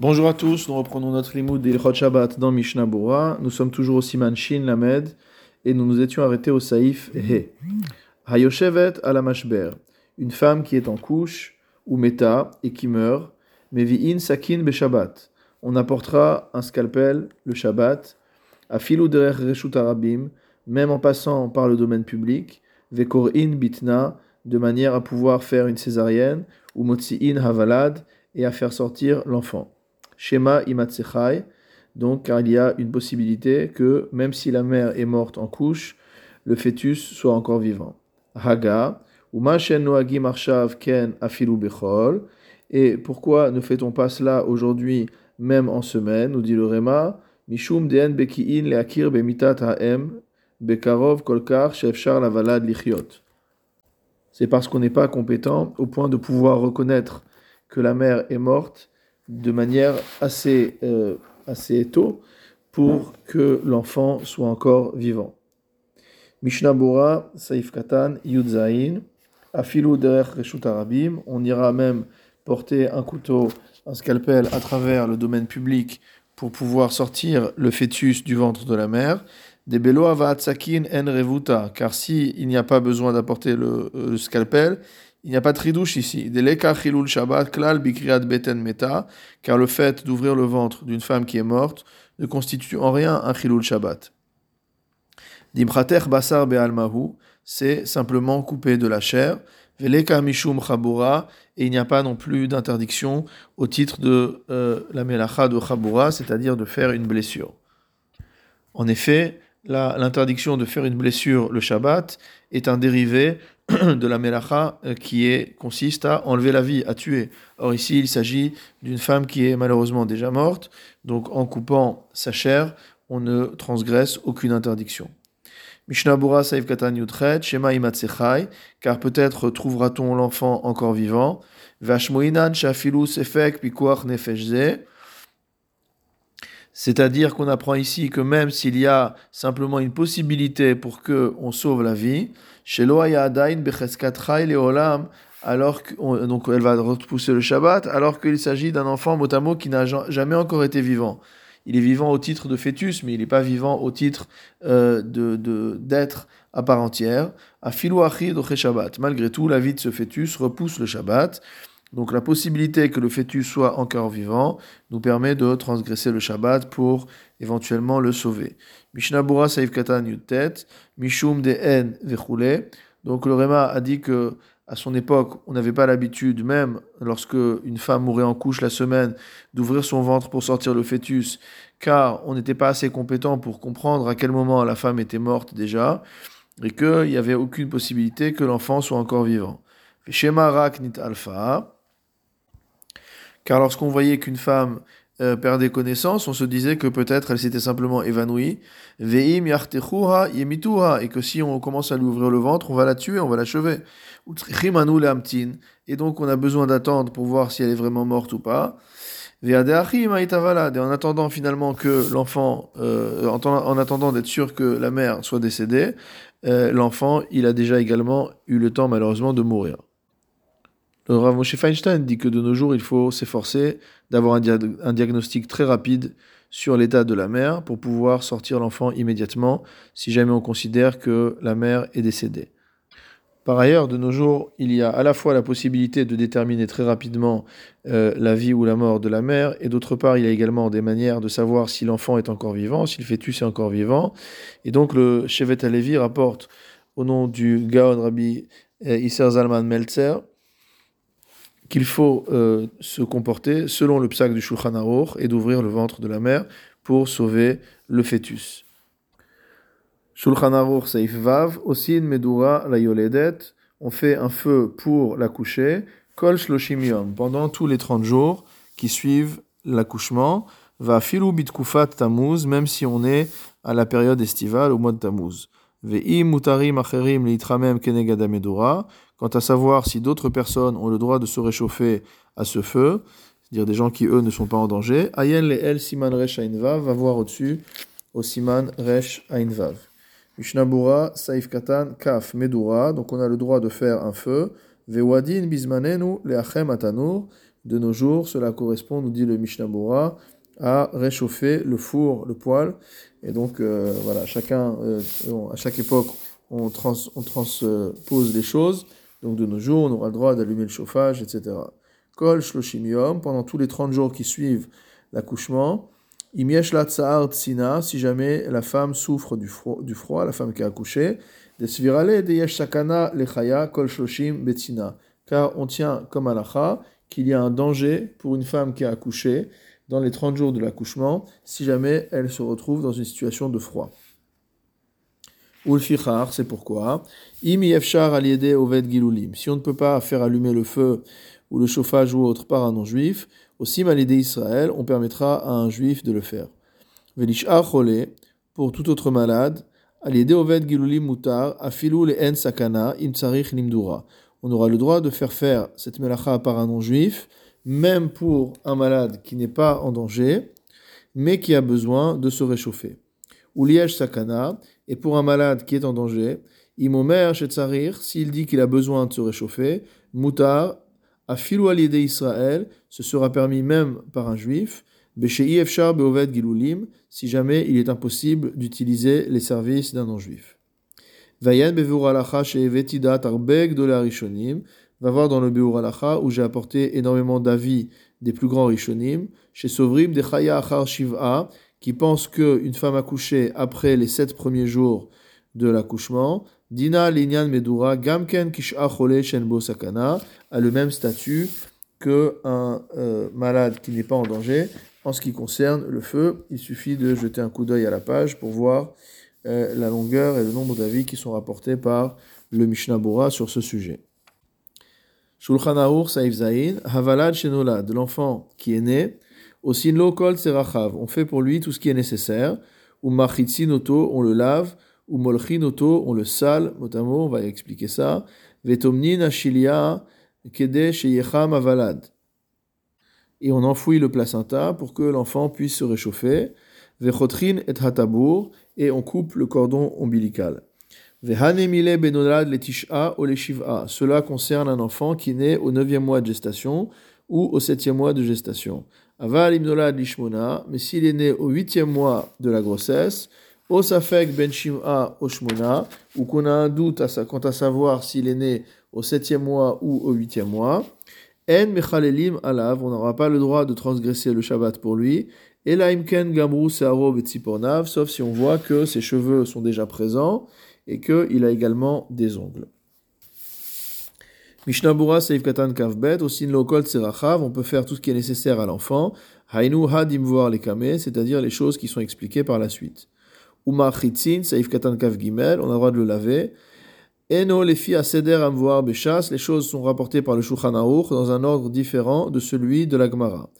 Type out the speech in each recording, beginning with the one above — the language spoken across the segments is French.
Bonjour à tous, nous reprenons notre limoud d'Ilchot Shabbat dans Mishnah Bora. Nous sommes toujours au Siman Shin Lamed et nous nous étions arrêtés au Saïf He. Hayoshevet ala mashber, une femme qui est en couche ou meta et qui meurt, mevi'in sakin be Shabbat. On apportera un scalpel le Shabbat, afilu derer reshut arabim, même en passant par le domaine public, vekorin bitna, de manière à pouvoir faire une césarienne, ou motzi'in havalad, et à faire sortir l'enfant. Shema imatsechai, donc car il y a une possibilité que même si la mère est morte en couche, le fœtus soit encore vivant. Haga, ken afilu bechol, et pourquoi ne fait-on pas cela aujourd'hui même en semaine, nous dit le Réma, Mishum deen beki'in leakir bemitat ha'em, bekarov kolkar shefshar lavalad lichiot. C'est parce qu'on n'est pas compétent au point de pouvoir reconnaître que la mère est morte de manière assez, euh, assez tôt pour que l'enfant soit encore vivant. Mishnah Bora, Saif Katan, Yudzaïn, Afilu Derech Reshut Arabim, on ira même porter un couteau, un scalpel à travers le domaine public pour pouvoir sortir le fœtus du ventre de la mère. Des belo avatsakin en revuta, car si il n'y a pas besoin d'apporter le, le scalpel, il n'y a pas de tridouche ici. Shabbat, klal bikriat beten car le fait d'ouvrir le ventre d'une femme qui est morte ne constitue en rien un chilul Shabbat. Dimprater basar be'almahu, c'est simplement couper de la chair. Veleka mishum chabura, et il n'y a pas non plus d'interdiction au titre de euh, la melacha de chabura, c'est-à-dire de faire une blessure. En effet, l'interdiction de faire une blessure le Shabbat est un dérivé de la melacha euh, qui est, consiste à enlever la vie, à tuer. Or ici, il s'agit d'une femme qui est malheureusement déjà morte, donc en coupant sa chair, on ne transgresse aucune interdiction. Mishnah Bura Saïf Katan Yutret, Shema Imatsechai, car peut-être trouvera-t-on l'enfant encore vivant. Vashmoinan Shafilu Sefek Pikuach Nefeshze, c'est-à-dire qu'on apprend ici que même s'il y a simplement une possibilité pour que on sauve la vie, alors que, donc elle va repousser le Shabbat, alors qu'il s'agit d'un enfant motamo qui n'a jamais encore été vivant. Il est vivant au titre de fœtus, mais il n'est pas vivant au titre euh, de d'être à part entière. Malgré tout, la vie de ce fœtus repousse le Shabbat. Donc la possibilité que le fœtus soit encore vivant nous permet de transgresser le Shabbat pour éventuellement le sauver. Mishnabura Saif Katan Mishum de En Donc le Réma a dit que à son époque, on n'avait pas l'habitude, même lorsque une femme mourait en couche la semaine, d'ouvrir son ventre pour sortir le fœtus, car on n'était pas assez compétent pour comprendre à quel moment la femme était morte déjà, et qu'il n'y avait aucune possibilité que l'enfant soit encore vivant. Shema Raknit Alpha. Car lorsqu'on voyait qu'une femme euh, perdait connaissance, on se disait que peut-être elle s'était simplement évanouie. Veim et que si on commence à lui ouvrir le ventre, on va la tuer, on va l'achever. Et donc on a besoin d'attendre pour voir si elle est vraiment morte ou pas. Et en attendant finalement que l'enfant, euh, en, attendant d'être sûr que la mère soit décédée, euh, l'enfant, il a déjà également eu le temps malheureusement de mourir. Le Rav Moshe Feinstein dit que de nos jours, il faut s'efforcer d'avoir un, diagnostic très rapide sur l'état de la mère pour pouvoir sortir l'enfant immédiatement si jamais on considère que la mère est décédée. Par ailleurs, de nos jours, il y a à la fois la possibilité de déterminer très rapidement euh, la vie ou la mort de la mère, et d'autre part, il y a également des manières de savoir si l'enfant est encore vivant, si le fœtus est encore vivant. Et donc, le Shevet Alevi rapporte au nom du Gaon Rabbi euh, Isser Zalman Meltzer qu'il faut euh, se comporter selon le psaque du Shulchan Aruch et d'ouvrir le ventre de la mère pour sauver le fœtus. Shulchan Aruch Saif Vav, Osin Medura la Yoledet, on fait un feu pour l'accoucher, Kol Shloshim pendant tous les 30 jours qui suivent l'accouchement, va filu bitkufat tamuz, même si on est à la période estivale, au mois de tamuz. Ve'im mutarim acherim leitramem kenegadamedura, Quant à savoir si d'autres personnes ont le droit de se réchauffer à ce feu, c'est-à-dire des gens qui eux ne sont pas en danger, Ayen le el siman resh ainvav va voir au-dessus au siman resh ainvav. Mishnabura saif katan kaf medura, donc on a le droit de faire un feu. Vewadin bismanenu leachem atanur, de nos jours, cela correspond, nous dit le Mishnah Bora, à réchauffer le four, le poêle. Et donc, euh, voilà, chacun, euh, à chaque époque, on transpose les choses. Donc, de nos jours, on aura le droit d'allumer le chauffage, etc. Kol shloshim pendant tous les 30 jours qui suivent l'accouchement. Imiesh la tsina, si jamais la femme souffre du froid, la femme qui a accouché. Desvirale de yesh sakana lechaya kol shloshim betzina. Car on tient comme alacha qu'il y a un danger pour une femme qui a accouché dans les 30 jours de l'accouchement, si jamais elle se retrouve dans une situation de froid. Ulfichar, c'est pourquoi. Im aliede oved gilulim. Si on ne peut pas faire allumer le feu ou le chauffage ou autre par un non-juif, aussi malidé Israël, on permettra à un juif de le faire. Velishar chole, pour tout autre malade, aliede oved gilulim mutar, afilu le en sakana, im tsarich limdura. On aura le droit de faire faire cette melacha par un non-juif, même pour un malade qui n'est pas en danger, mais qui a besoin de se réchauffer. Ou liège sakana, et pour un malade qui est en danger, imomer shetzarir, s'il dit qu'il a besoin de se réchauffer, mutar, à filou Israël, ce sera permis même par un juif, Beshei efshar beoved gilulim, si jamais il est impossible d'utiliser les services d'un non-juif. Vayen bevur la rishonim, va voir dans le Beur Alacha où j'ai apporté énormément d'avis des plus grands Rishonim, chez Sovrim de Chaya Achar Shiv'a, qui pense qu'une femme accouchée après les sept premiers jours de l'accouchement, Dina Linyan Medura, Gamken Kish'a Shenbo Sakana, a le même statut qu'un euh, malade qui n'est pas en danger. En ce qui concerne le feu, il suffit de jeter un coup d'œil à la page pour voir euh, la longueur et le nombre d'avis qui sont rapportés par le Mishnah Bora sur ce sujet. Shulchan Aur Saif Zain, Havalad Shenolad, l'enfant qui est né, Osinlo Kol Serachav, on fait pour lui tout ce qui est nécessaire, ou Machitzinoto, on le lave, ou Molchinoto, on le sale, mot on va expliquer ça, Vetomnin Ashilia Kede Sheyecham Havalad. Et on enfouit le placenta pour que l'enfant puisse se réchauffer, Vechotrin et Hatabour, et on coupe le cordon ombilical. Cela concerne un enfant qui naît au neuvième mois de gestation ou au septième mois de gestation. Aval imnolad lishmona, mais s'il est né au huitième mois de la grossesse, osafek ben shim'a oshmona, ou qu'on a un doute quant à savoir s'il est né au septième mois ou au huitième mois, en mechalelim alav, on n'aura pas le droit de transgresser le Shabbat pour lui, et la imken gamru searo sauf si on voit que ses cheveux sont déjà présents, et qu'il a également des ongles. Mishnabura Seif Katan Kavbet, aussi Lokol Tserachav, on peut faire tout ce qui est nécessaire à l'enfant. Hainu Hadim voir les kameh, c'est-à-dire les choses qui sont expliquées par la suite. Uma Chitzin, Seif Katan Kav Gimel, on a le droit de le laver. Eno les filles à Seder Amvoir Bechas, les choses sont rapportées par le Shulchan dans un ordre différent de celui de la Gemara.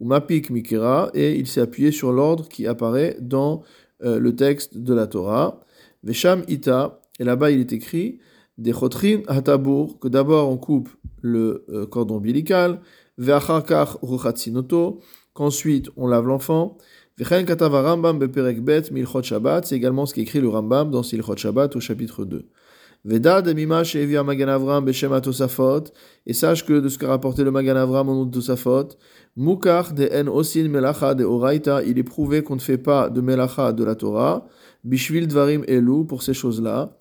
Uma Pik Mikira, et il s'est appuyé sur l'ordre qui apparaît dans euh, le texte de la Torah. Vesham ita, et là-bas il est écrit, des chotrin hatabour, que d'abord on coupe le euh, cordon ombilical, ve'acharkach ruchatzinoto, qu'ensuite on lave l'enfant, vechen katava rambam beperek bet milchot shabbat, c'est également ce qu'écrit le Rambam dans Silchot Shabbat au chapitre 2. Veda de mima she'evia Magan Avram beshem et sache que de ce qu'a rapporté le Magan Avram au nom de mukach de en osin melacha de oraita, il est prouvé qu'on ne fait pas de melacha de la Torah, Bishvil Dvarim Elu, pour ces choses-là.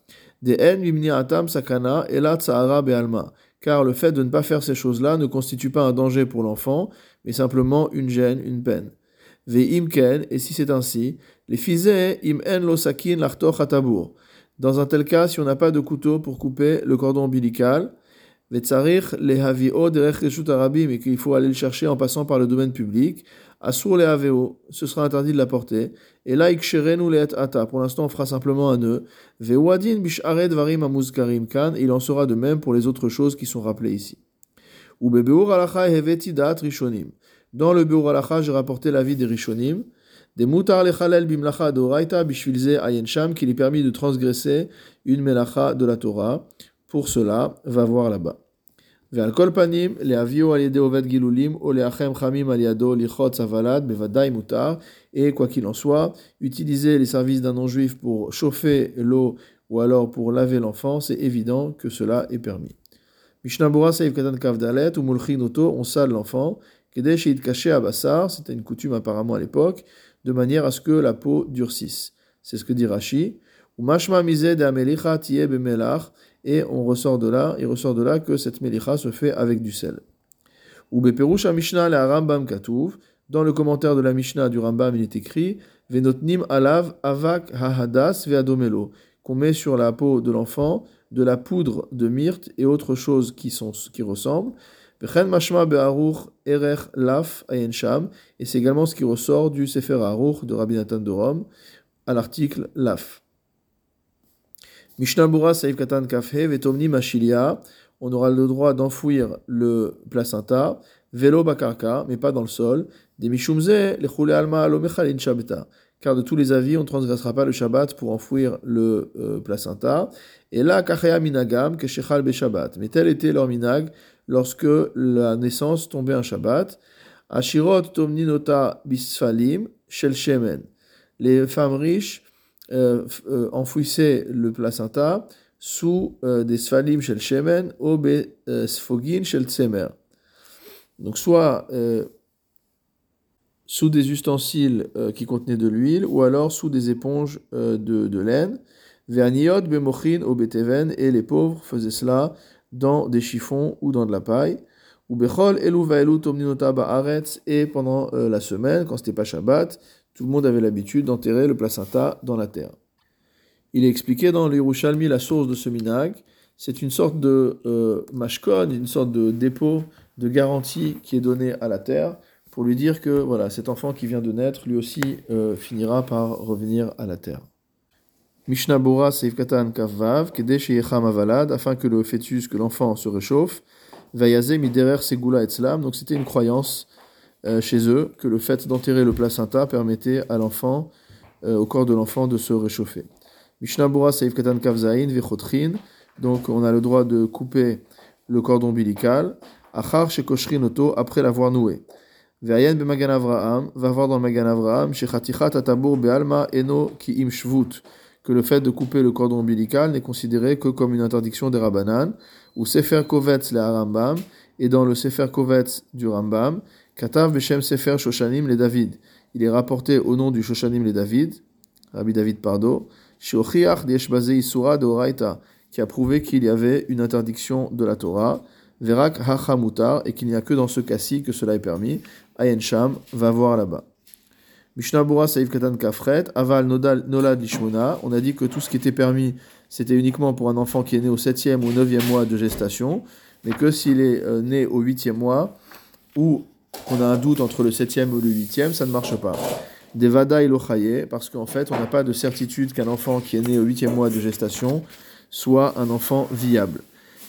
Sakana. Car le fait de ne pas faire ces choses-là ne constitue pas un danger pour l'enfant, mais simplement une gêne, une peine. Ve'imken, et si c'est ainsi, les fizeh im en lo sakin Dans un tel cas, si on n'a pas de couteau pour couper le cordon ombilical, le et qu'il faut aller le chercher en passant par le domaine public, Asur le Aveo, ce sera interdit de la porter. Et là, Iksherenu le Ata, pour l'instant on fera simplement un nœud. Vewadin bishared varim amuzkarim kan, il en sera de même pour les autres choses qui sont rappelées ici. Ou bebeur heveti dat rishonim. Dans le beur alacha, j'ai rapporté l'avis des rishonim. Des mutar lechalel bimlacha doraita bishvilze ayen sham, qui lui permis de transgresser une melacha de la Torah. Pour cela, va voir là-bas. Et quoi qu'il en soit, utiliser les services d'un non-juif pour chauffer l'eau ou alors pour laver l'enfant, c'est évident que cela est permis. On sale l'enfant. C'était une coutume apparemment à l'époque, de manière à ce que la peau durcisse. C'est ce que dit Rashi. Et on ressort de là, il ressort de là que cette melicha se fait avec du sel. Ou Mishnah la Rambam Katuv, dans le commentaire de la Mishnah du Rambam, il est écrit Venotnim alav avak hahadas veadomelo, qu'on met sur la peau de l'enfant de la poudre de myrte et autres choses qui, sont, qui ressemblent. et c'est également ce qui ressort du Sefer Aruch de Rabbi Nathan de Rome à l'article laf. Mishnah Bura Saïf Katan Kafhe Vetomni Machilia, on aura le droit d'enfouir le placenta, vélo bakarka, mais pas dans le sol, des Mishumze, les Alma Alomechalin Shabeta, car de tous les avis, on ne transgressera pas le Shabbat pour enfouir le euh, placenta. Et là, Kachaya Minagam, Keshechal Be Shabbat. Mais tel était leur minag lorsque la naissance tombait un Shabbat. Ashirot Tomninota Bisfalim Shel Shemen. Les femmes riches euh, euh, le placenta sous euh, des sfalim shel shemen ou sfogin shel tsemer. Donc soit sous des ustensiles qui contenaient de l'huile ou alors sous des éponges de, laine. Verniot bemochin au beteven et les pauvres faisaient cela dans des chiffons ou dans de la paille. Ou bechol elu vaelu tomninota ba'aretz et pendant la semaine, quand c'était pas Shabbat, tout le monde avait l'habitude d'enterrer le placenta dans la terre. Il est expliqué dans l'Irushalmi la source de ce minag. C'est une sorte de euh, mashkon, une sorte de dépôt de garantie qui est donné à la terre pour lui dire que voilà, cet enfant qui vient de naître, lui aussi euh, finira par revenir à la terre. Mishnah Bora Seif Katan Kavvav, Kedesh Avalad, afin que le fœtus, que l'enfant se réchauffe, Vayaze Miderer Segula Etzlam, donc c'était une croyance euh, chez eux que le fait d'enterrer le placenta permettait à l'enfant, euh, au corps de l'enfant, de se réchauffer. Donc on a le droit de couper le cordon ombilical, Achar Shekoshrin Oto, après l'avoir noué. Ve'ayen Bemagan Avraham, va voir dans le Magan Avraham, Shechatichat Atabur Be'alma Eno Ki Im Shvut, que le fait de couper le cordon ombilical n'est considéré que comme une interdiction des Rabbanan, ou Sefer Kovetz le Rambam, et dans le Sefer Kovetz du Rambam, Katav Beshem Sefer Shoshanim le David. Il est rapporté au nom du Shoshanim le David, Rabbi David Pardo, Shiochiach Dieshbaze Isura de Oraita, qui a prouvé qu'il y avait une interdiction de la Torah, Verak Hachamutar, et qu'il n'y a que dans ce cas-ci que cela est permis. Ayen Sham va voir là-bas. Mishnah Bura Saïf Katan Kafret, Aval Nolad Lishmona. On a dit que tout ce qui était permis, c'était uniquement pour un enfant qui est né au 7e ou 9e mois de gestation, mais que s'il est euh, né au 8e mois ou qu'on a un doute entre le septième ou le huitième, ça ne marche pas. Devada ilochaye, parce qu'en fait, on n'a pas de certitude qu'un enfant qui est né au huitième mois de gestation soit un enfant viable.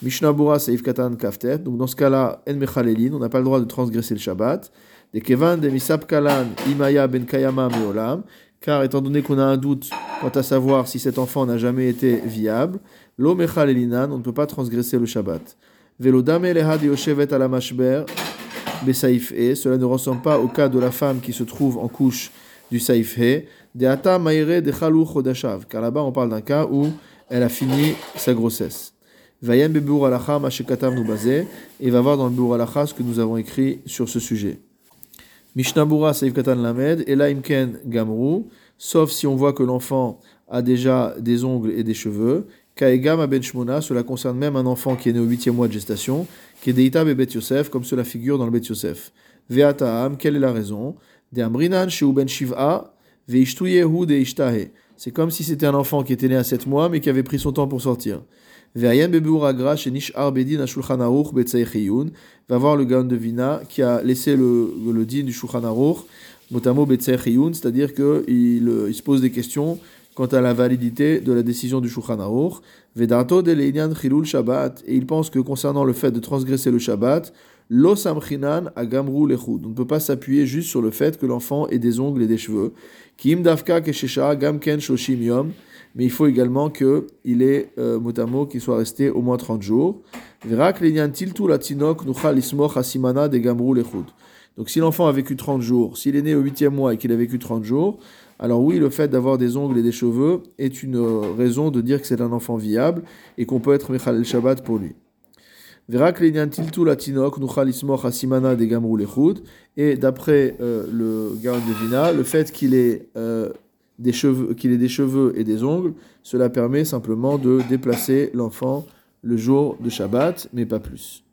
Mishnah Bura Seif Katan Kaftet, donc dans ce cas-là, En Mechalelin, on n'a pas le droit de transgresser le Shabbat. De Kevan de Misap Kalan Imaya Ben Kayama Meolam, car étant donné qu'on a un doute quant à savoir si cet enfant n'a jamais été viable, Lo Mechalelinan, on ne peut pas transgresser le Shabbat. Velodame Yoshevet Alamashber, Cela ne ressemble pas au cas de la femme qui se trouve en couche du Saïf E. De Ata Maïre de. Car là-bas, on parle d'un cas où elle a fini sa grossesse. Vayen Bebur Alacha Mashekatav Nubazé. Et va voir dans le Beur Alacha ce que nous avons écrit sur ce sujet. Mishnabura Saïf Katan Lamed. Et là, Imken Gamrou. Sauf si on voit que l'enfant a déjà des ongles et des cheveux. Kaegam Ben Shmona, cela concerne même un enfant qui est né au huitième mois de gestation, qui est Deita Bet Yosef, comme cela figure dans le Bet Yosef. Ve'ataam, quelle est la raison? De Amrinan Ben Shiv'a, Ve'ishtuyehu de Ishtahe. C'est comme si c'était un enfant qui était né à 7 mois, mais qui avait pris son temps pour sortir. Ve'ayen Bebur Agra, Shenish Arbedin Ashulchan Aruch va voir le Gaon de Vina qui a laissé le, le din du Shulchan Aruch, Motamo Betzaechiyun, c'est-à-dire qu'il il se pose des questions quant à la validité de la décision du Shulchan Aruch. Vedato de Leinian Chilul Shabbat, et il pense que concernant le fait de transgresser le Shabbat, Lo Samchinan Agamru Lechud. On ne peut pas s'appuyer juste sur le fait que l'enfant ait des ongles et des cheveux. Kim Dafka Keshesha Gamken Shoshim Yom. Mais il faut également qu'il ait, euh, mot qu'il soit resté au moins 30 jours. Verak Leinian Tiltu Latinok Nuchal Ismoch Asimana de Gamru Lechud. Donc si l'enfant a vécu 30 jours, s'il est né au 8e mois et qu'il a vécu 30 jours, alors oui, le fait d'avoir des ongles et des cheveux est une euh, raison de dire que c'est un enfant viable et qu'on peut être Mechal el Shabbat pour lui. Et d'après euh, le Gaon de Vina, le fait qu'il ait, euh, des cheveux, qu'il ait des cheveux et des ongles, cela permet simplement de déplacer l'enfant le jour de Shabbat, mais pas plus.